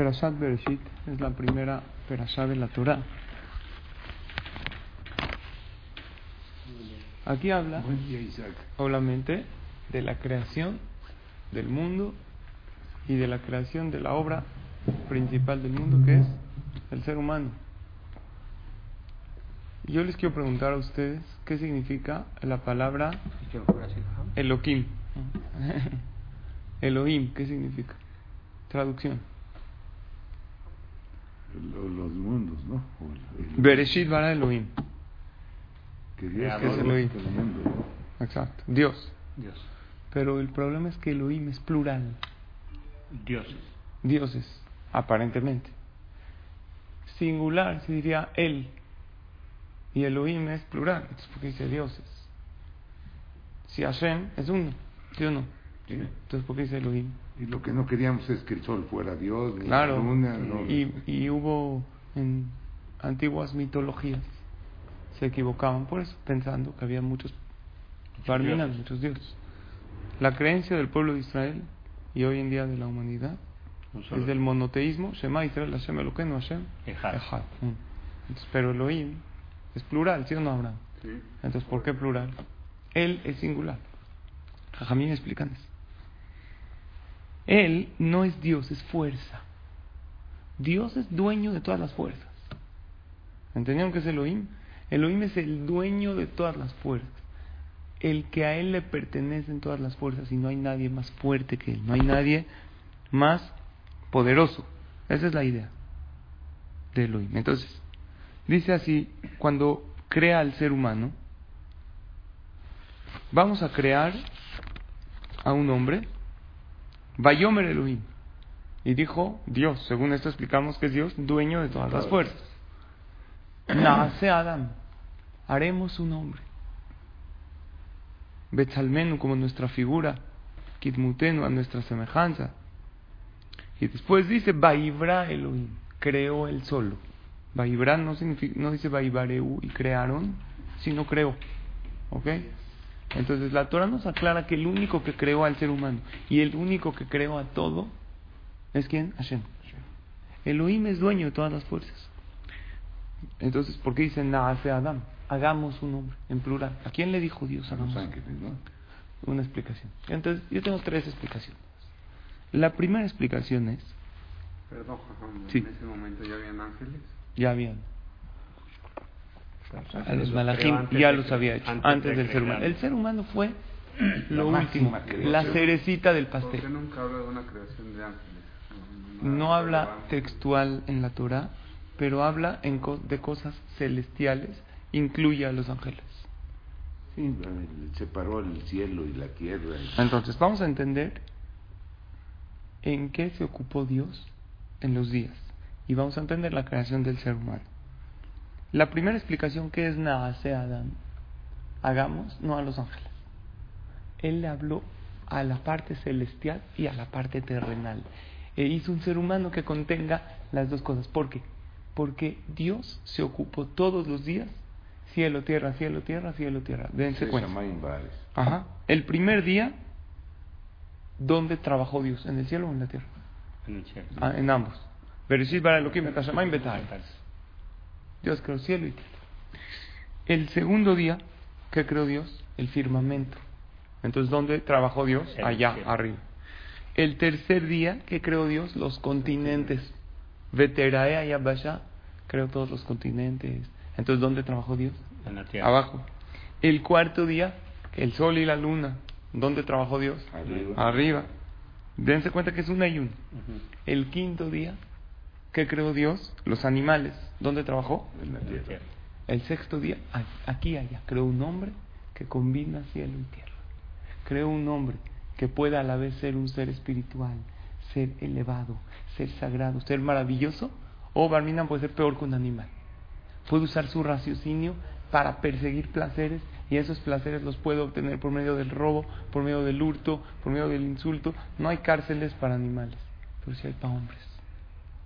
Perashat Bereshit es la primera perashá de la Torah. Aquí habla obviamente de la creación del mundo y de la creación de la obra principal del mundo que es el ser humano. Yo les quiero preguntar a ustedes qué significa la palabra Elohim. Elohim, ¿qué significa? Traducción. Lo- Los mundos, ¿no? El- Bereshit bara Elohim. que Dios ¿Qué es creó Elohim? el mundo, ¿no? Exacto. Dios. Dios. Pero el problema es que Elohim es plural. Dioses. Dioses, aparentemente. Singular se diría Él. Y Elohim es plural. Entonces, ¿por qué dice dioses? Si Hashem es uno, ¿sí o no? Sí. Entonces, ¿por qué dice Elohim? Y lo que no queríamos es que el sol fuera Dios, ni Claro. la luna, no. Y, y hubo en antiguas mitologías, se equivocaban por eso, pensando que había muchos Barminan, dioses. muchos dioses. La creencia del pueblo de Israel y hoy en día de la humanidad es del monoteísmo, Shema Israel, Hashem Eloquenu, Hashem Ejad. Ejad. Mm. Entonces, pero Elohim es plural, ¿sí o no, Abraham? Sí. Entonces, ¿por qué plural? Él es singular. Jajamín explican eso. Él no es Dios, es fuerza. Dios es dueño de todas las fuerzas. ¿Entendieron qué es Elohim? Elohim es el dueño de todas las fuerzas. El que a él le pertenecen todas las fuerzas y no hay nadie más fuerte que él. No hay nadie más poderoso. Esa es la idea de Elohim. Entonces, dice así, cuando crea al ser humano, vamos a crear a un hombre, Bayomer Elohim. Y dijo Dios, según esto explicamos que es Dios, dueño de todas las fuerzas. Nace Adam, haremos un hombre. Betzalmenu como nuestra figura, Kidmutenu a nuestra semejanza. Y después dice Baibra Elohim, creó él solo. Baibra no, significa, no dice Baibareu y crearon, sino creó. ¿Ok? Entonces la Torah nos aclara que el único que creó al ser humano y el único que creó a todo es quién? Hashem. Elohim es dueño de todas las fuerzas. Entonces, ¿por qué dice Naase Adam? Hagamos un hombre, en plural. ¿A quién le dijo Dios Los hagamos? ángeles, ¿no? Una explicación. Entonces, yo tengo tres explicaciones. La primera explicación es, Perdón, Sí. en ese momento ya habían ángeles. ya habían, a los malajim ya los había hecho, antes antes de del ser humano. El ser humano fue lo La último, la cerecita del ¿Por qué pastel. nunca habla de una creación de ángeles? No habla textual en la Torah, pero habla en co- de cosas celestiales, incluye a los ángeles. Sí, separó el cielo y la tierra. y- Entonces, vamos a entender en qué se ocupó Dios en los días. Y vamos a entender la creación del ser humano. La primera explicación que es Naase Adán, hagamos, no a los ángeles. Él le habló a la parte celestial y a la parte terrenal. E hizo un ser humano que contenga las dos cosas. ¿Por qué? Porque Dios se ocupó todos los días, cielo, tierra, cielo, tierra, cielo, tierra. Dense Se cuenta. Ajá. El primer día, ¿dónde trabajó Dios? ¿En el cielo o en la tierra? En el cielo. Ah, en ambos. Dios creó cielo y tierra. El segundo día, ¿qué creó Dios? El firmamento. Entonces, ¿dónde trabajó Dios? El Allá, cielo. arriba. El tercer día, ¿qué creó Dios? Los continentes. Veterae Ayabasha creó todos los continentes. Entonces, ¿dónde trabajó Dios? En la tierra. Abajo. El cuarto día, el sol y la luna. ¿Dónde trabajó Dios? Arriba. Arriba. Dense cuenta que es un ayuno. Ujú. El quinto día, ¿qué creó Dios? Los animales. ¿Dónde trabajó? En la tierra. El sexto día, aquí allá. Creó un hombre que combina cielo y tierra. Creó un hombre que pueda a la vez ser un ser espiritual, ser elevado, ser sagrado, ser maravilloso, o Barminan puede ser peor que un animal. Puede usar su raciocinio para perseguir placeres y esos placeres los puede obtener por medio del robo, por medio del hurto, por medio del insulto. No hay cárceles para animales, pero sí hay para hombres.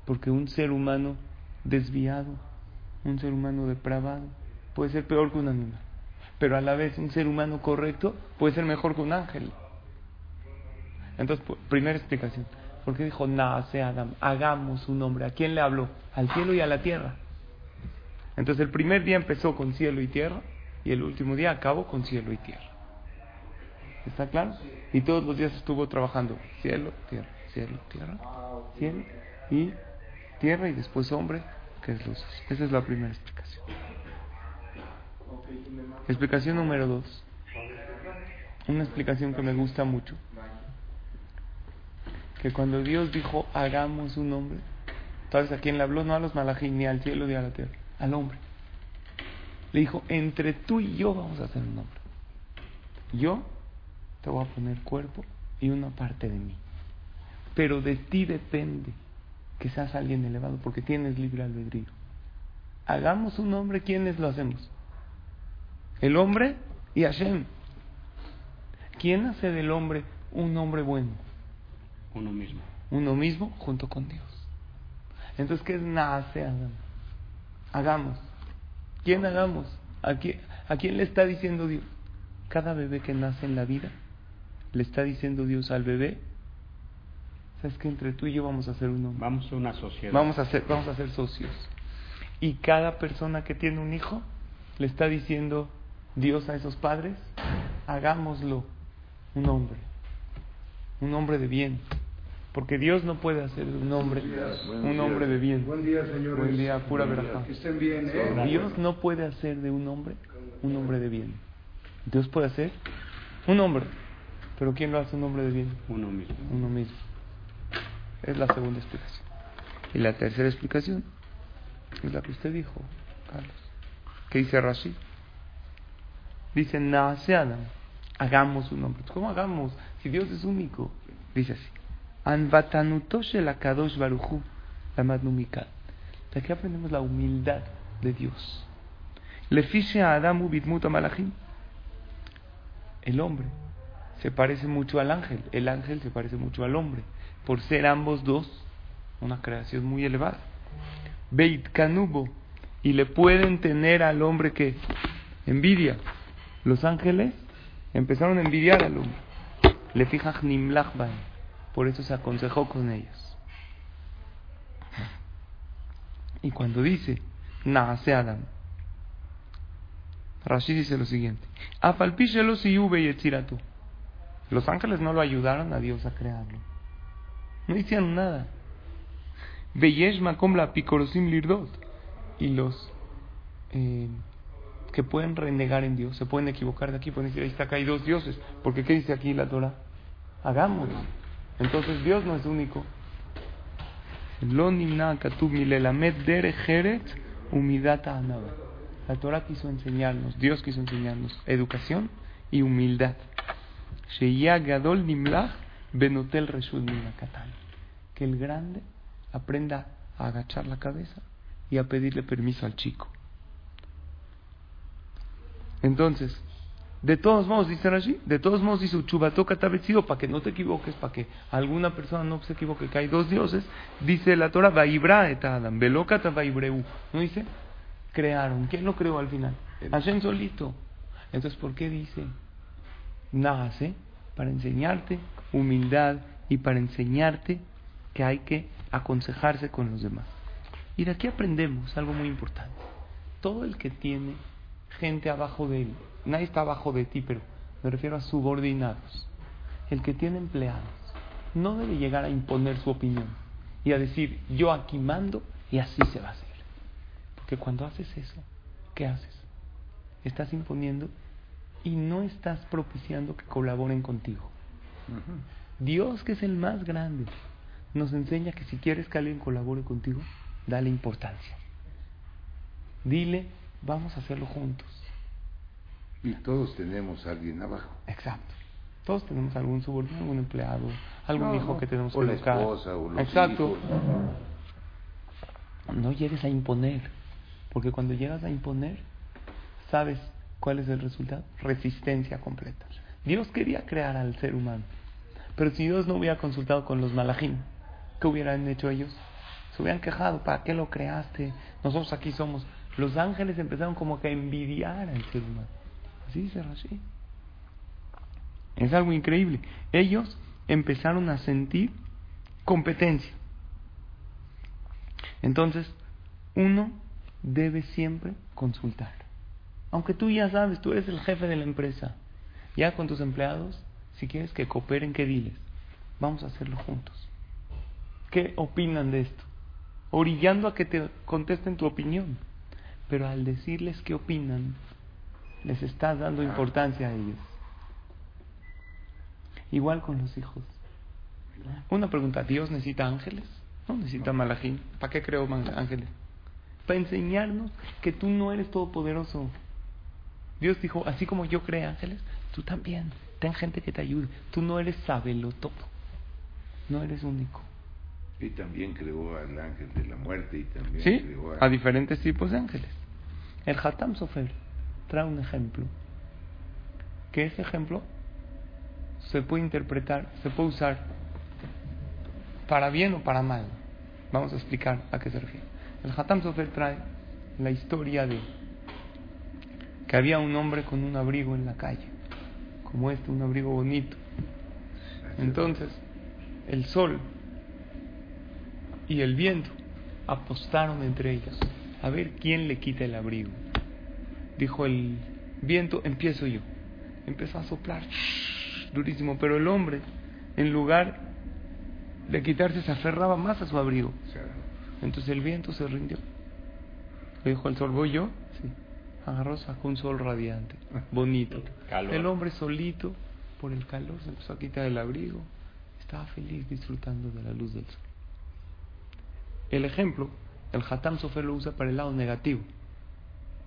Porque un ser humano desviado, un ser humano depravado, puede ser peor que un animal. Pero a la vez un ser humano correcto puede ser mejor que un ángel. Entonces, primera explicación. ¿Por qué dijo nace Adam? Hagamos un hombre. ¿A quién le habló? Al cielo y a la tierra. Entonces el primer día empezó con cielo y tierra y el último día acabó con cielo y tierra. ¿Está claro? Y todos los días estuvo trabajando cielo, tierra, cielo, tierra, cielo y tierra y después hombre, que es luz. Esa es la primera explicación. Explicación número dos. Una explicación que me gusta mucho. Que cuando Dios dijo hagamos un hombre, ¿sabes a quién le habló? No a los malajín, ni al cielo ni a la tierra, al hombre. Le dijo, entre tú y yo vamos a hacer un hombre. Yo te voy a poner cuerpo y una parte de mí. Pero de ti depende que seas alguien elevado porque tienes libre albedrío. Hagamos un hombre, ¿quiénes lo hacemos? El hombre y Hashem. ¿Quién hace del hombre un hombre bueno? Uno mismo. Uno mismo junto con Dios. Entonces, ¿qué es nace Hagamos. ¿Quién hagamos? ¿A quién, ¿A quién le está diciendo Dios? Cada bebé que nace en la vida, le está diciendo Dios al bebé, ¿sabes que entre tú y yo vamos a hacer un hombre? Vamos a una sociedad. Vamos a ser, vamos a ser socios. Y cada persona que tiene un hijo, le está diciendo Dios a esos padres, hagámoslo un hombre, un hombre de bien. Porque Dios no puede hacer de un hombre un hombre de bien. Buen día, señores. Buen día, pura verdad. Que estén bien, ¿eh? Dios no puede hacer de un hombre un hombre de bien. Dios puede hacer un hombre. Pero ¿quién lo hace un hombre de bien? Uno mismo. Uno mismo. Es la segunda explicación. Y la tercera explicación es la que usted dijo, Carlos. ¿Qué dice Rashi? Dice, Adam, hagamos un hombre. ¿Cómo hagamos? Si Dios es único. Dice así. Anvatanutosh el Akadosh Baruchu, la Madnumikat. De aquí aprendemos la humildad de Dios. Le fiche a Adamu bitmuta malachim. El hombre se parece mucho al ángel. El ángel se parece mucho al hombre. Por ser ambos dos una creación muy elevada. Beit Kanubo. Y le pueden tener al hombre que envidia. Los ángeles empezaron a envidiar al hombre. Le fija Nimlachban. Por eso se aconsejó con ellos. Y cuando dice, nace Adam, Rashi dice lo siguiente: y Los ángeles no lo ayudaron a Dios a crearlo. No hicieron nada. la picorosim lirdot. Y los eh, que pueden renegar en Dios, se pueden equivocar de aquí, pueden decir, ahí está acá hay dos dioses. Porque ¿qué dice aquí la Torah? Hagámoslo. Entonces Dios no es único. La Torah quiso enseñarnos, Dios quiso enseñarnos educación y humildad. Que el grande aprenda a agachar la cabeza y a pedirle permiso al chico. Entonces, de todos modos, dice allí, de todos modos dice Uchubatoka vestido para que no te equivoques, para que alguna persona no se equivoque, que hay dos dioses, dice la Torah, Vaibra et Adam, Velokata Vaibreu. ¿No dice? Crearon. ¿Quién lo creó al final? Hashem solito. Entonces, ¿por qué dice? Nace para enseñarte humildad y para enseñarte que hay que aconsejarse con los demás. Y de aquí aprendemos algo muy importante. Todo el que tiene gente abajo de él, nadie está abajo de ti, pero me refiero a subordinados. El que tiene empleados no debe llegar a imponer su opinión y a decir, yo aquí mando y así se va a hacer. Porque cuando haces eso, ¿qué haces? Estás imponiendo y no estás propiciando que colaboren contigo. Dios, que es el más grande, nos enseña que si quieres que alguien colabore contigo, dale importancia. Dile, vamos a hacerlo juntos. Y todos tenemos a alguien abajo. Exacto. Todos tenemos algún subordinado, algún empleado, algún No, hijo que tenemos O que la educar. esposa, o los Exacto. hijos. No llegues a imponer, porque cuando llegas a imponer, sabes cuál es el resultado, resistencia completa. Dios quería crear al ser humano, pero si Dios no hubiera consultado con los malajim, ¿qué hubieran hecho ellos? Se hubieran quejado, ¿para qué lo creaste? Nosotros aquí somos. Los ángeles empezaron como que a envidiar al ser humano. Así dice Rashi. Es algo increíble. Ellos empezaron a sentir competencia. Entonces, uno debe siempre consultar. Aunque tú ya sabes, tú eres el jefe de la empresa. Ya con tus empleados, si quieres que cooperen, que diles. Vamos a hacerlo juntos. ¿Qué opinan de esto? Orillando a que te contesten tu opinión. Pero al decirles qué opinan, les estás dando importancia a ellos. Igual con los hijos. Una pregunta, ¿Dios necesita ángeles? No necesita malajín. ¿Para qué creó man- ángeles? Para enseñarnos que tú no eres todopoderoso. Dios dijo, así como yo creé ángeles, tú también. Ten gente que te ayude. Tú no eres sabelo todo. No eres único. Y también creó al ángel de la muerte y también ¿Sí? creó A diferentes tipos de ángeles. El Hatam Sofer trae un ejemplo. Que ese ejemplo se puede interpretar, se puede usar para bien o para mal. Vamos a explicar a qué se refiere. El Hatam Sofer trae la historia de que había un hombre con un abrigo en la calle, como este, un abrigo bonito. Entonces, el sol y el viento apostaron entre ellos a ver quién le quita el abrigo. Dijo el viento, empiezo yo. Empezó a soplar durísimo, pero el hombre, en lugar de quitarse, se aferraba más a su abrigo. Entonces el viento se rindió. Le dijo el sol, ¿voy yo? Sí. Agarró, sacó un sol radiante, bonito. Calor. El hombre solito, por el calor, se empezó a quitar el abrigo. Estaba feliz disfrutando de la luz del sol. El ejemplo, el Hatam Sofer lo usa para el lado negativo.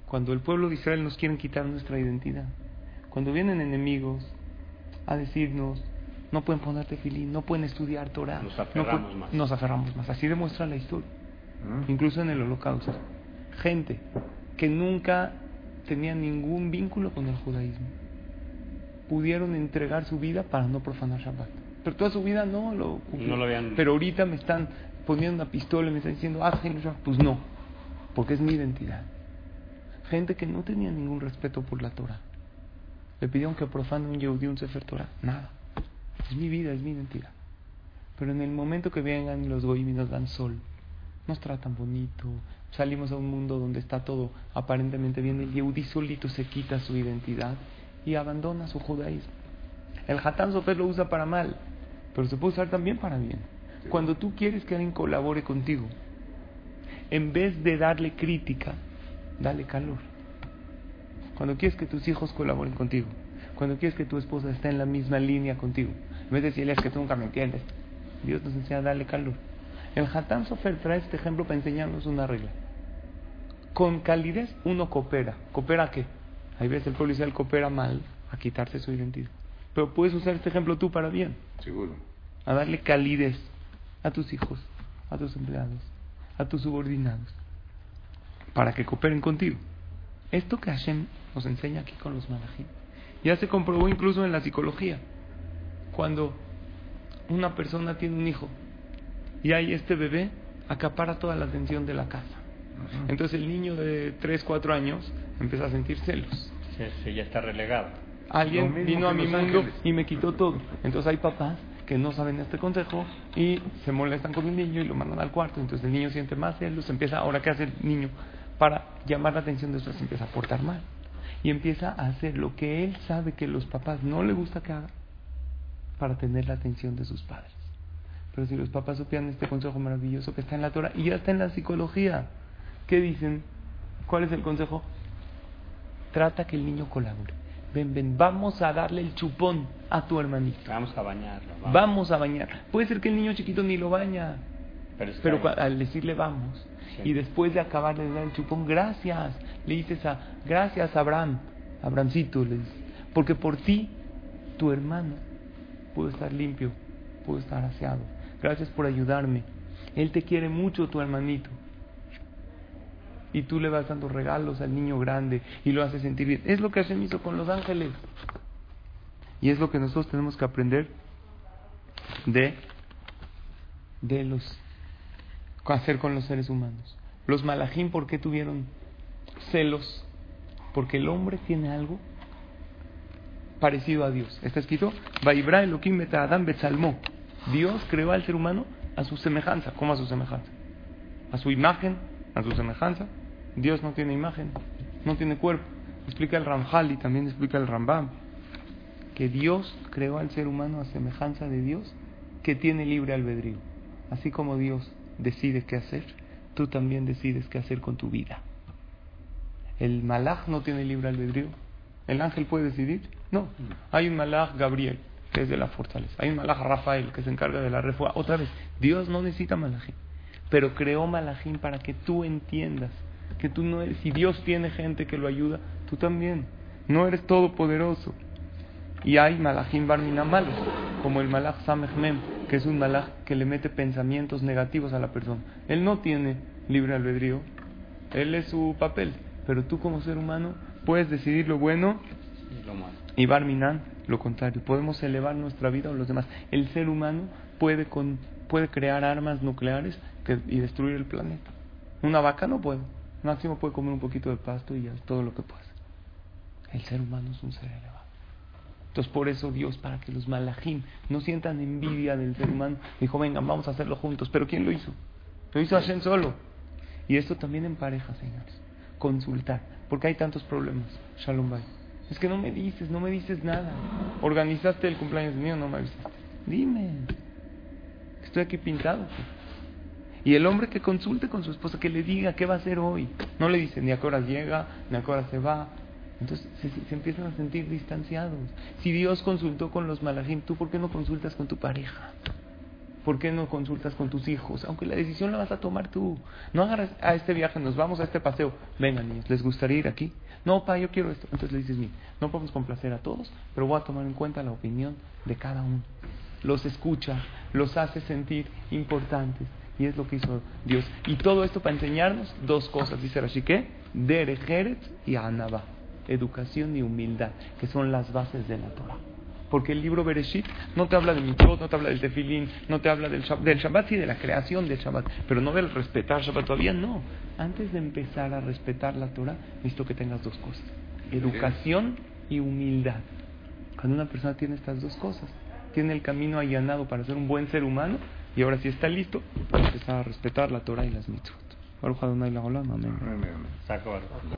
Cuando el pueblo de Israel nos quieren quitar nuestra identidad. Cuando vienen enemigos a decirnos, no pueden ponerte filín, no pueden estudiar Torah. Nos no aferramos pu- más. Nos aferramos más. Así demuestra la historia. ¿no? Incluso en el holocausto. Gente que nunca tenía ningún vínculo con el judaísmo. Pudieron entregar su vida para no profanar Shabbat. Pero toda su vida no lo cumplieron. No lo habían- Pero ahorita me están poniendo una pistola y me están diciendo, ah, Hilul Shabbat". Pues no, porque es mi identidad. Gente que no tenía ningún respeto por la Torah. Le pidieron que profane un Yehudí un Sefer Torah. Nada. Es mi vida, es mi identidad. Pero en el momento que vengan los goyim y nos dan sol, nos tratan bonito, salimos a un mundo donde está todo aparentemente bien, el Yehudí solito se quita su identidad y abandona su judaísmo. El Hatán Sofer lo usa para mal, pero se puede usar también para bien. Cuando tú quieres que alguien colabore contigo, en vez de darle crítica, dale calor. Cuando quieres que tus hijos colaboren contigo, cuando quieres que tu esposa esté en la misma línea contigo, en vez de decirle es que tú nunca me entiendes, Dios nos enseña a darle calor. El Hatán Sofer trae este ejemplo para enseñarnos una regla. Con calidez uno coopera. ¿Coopera a qué? Hay veces el Israel coopera mal a quitarse su identidad. Pero puedes usar este ejemplo tú para bien Seguro. a darle calidez a tus hijos, a tus empleados, a tus subordinados, para que cooperen contigo. Esto que Hashem nos enseña aquí con los malajim, ya se comprobó incluso en la psicología. Cuando una persona tiene un hijo y hay este bebé, acapara toda la atención de la casa. Entonces el niño de 3, 4 años empieza a sentir celos. Sí, sí, ya está relegado. Alguien vino a mi mundo Ángeles. y me quitó todo. Entonces hay papás que no saben este consejo y se molestan con el niño y lo mandan al cuarto. Entonces el niño siente más celos, empieza, ahora qué hace el niño para llamar la atención de otros, empieza a portar mal. Y empieza a hacer lo que él sabe que los papás no le gusta que haga para tener la atención de sus padres. Pero si los papás supieran este consejo maravilloso que está en la Torah y ya está en la psicología, ¿qué dicen? ¿Cuál es el consejo? Trata que el niño colabore. Ven, ven, vamos a darle el chupón a tu hermanito. Vamos a bañarlo. Vamos a bañar. Puede ser que el niño chiquito ni lo baña, Pero, al decirle vamos Sí. y después de acabar de dar el chupón, gracias, le dices a, gracias Abraham, Abrahamcito, le dices, porque por ti, tu hermano, pudo estar limpio puedo estar aseado. Gracias por ayudarme. Él te quiere mucho, tu hermanito. Y tú le vas dando regalos al niño grande y lo haces sentir bien. Es lo que Hashem hizo con los ángeles. Y es lo que nosotros tenemos que aprender de, de los hacer con los seres humanos. Los malajim, ¿por qué tuvieron celos? Porque el hombre tiene algo parecido a Dios. Está escrito, Vaibra Elohim. Dios creó al ser humano a su semejanza. ¿Cómo a su semejanza? A su imagen, a su semejanza. Dios no tiene imagen, no tiene cuerpo. Explica el Ramjal y también explica el Rambam que Dios creó al ser humano a semejanza de Dios que tiene libre albedrío. Así como Dios decide qué hacer, tú también decides qué hacer con tu vida. El malaj no tiene libre albedrío. ¿El ángel puede decidir? No. Hay un malaj Gabriel, que es de la fortaleza. Hay un malaj Rafael, que se encarga de la refugia. Otra vez, Dios no necesita malajín, pero creó malajín para que tú entiendas que tú no eres. Si Dios tiene gente que lo ayuda, tú también. No eres todopoderoso. Y hay malajim barmina malos, como el malaj Samechmem, que es un malaj que le mete pensamientos negativos a la persona. Él no tiene libre albedrío, él es su papel, pero tú como ser humano puedes decidir lo bueno Y lo malo. y barminan lo contrario. Podemos elevar nuestra vida o los demás. El ser humano puede, con, puede crear armas nucleares que, y destruir el planeta. Una vaca no puede. Máximo puede comer un poquito de pasto y ya todo lo que puede. El ser humano es un ser elevado. Entonces por eso Dios, para que los malajim no sientan envidia del ser humano, dijo, vengan, vamos a hacerlo juntos. Pero ¿quién lo hizo? Lo hizo Hashem solo. Y esto también en pareja, señores. Consultar. Porque hay tantos problemas. Shalom Bay. Es que no me dices, no me dices nada. Organizaste el cumpleaños mío, no me avisaste. Dime. Estoy aquí pintado. Y el hombre que consulte con su esposa, que le diga qué va a hacer hoy. No le dice ni a qué hora llega, ni a qué hora se va. Entonces se, empiezan a sentir distanciados. Si Dios consultó con los malajim, ¿tú por qué no consultas con tu pareja? ¿Por qué no consultas con tus hijos? Aunque la decisión la vas a tomar tú. No agarras a este viaje, nos vamos a este paseo. Vengan niños, ¿les gustaría ir aquí? No, pa, yo quiero esto. Entonces le dices, mira, no podemos complacer a todos, pero voy a tomar en cuenta la opinión de cada uno. Los escucha, los hace sentir importantes. Y es lo que hizo Dios. Y todo esto para enseñarnos dos cosas, dice Rashi. Derejeret y Anaba. Educación y humildad, que son las bases de la Torah. Porque el libro Bereshit no te habla de mitzvot, no te habla del tefilín, no te habla del Shabbat, del y de la creación del Shabbat, pero no del respetar Shabbat, todavía no. Antes de empezar a respetar la Torah, necesito que tengas dos cosas, educación y humildad. Cuando una persona tiene estas dos cosas, tiene el camino allanado para ser un buen ser humano y ahora sí está listo para empezar a respetar la Torah y las mitzvot. Baruch Adonai Leolam, amén. Saco algo.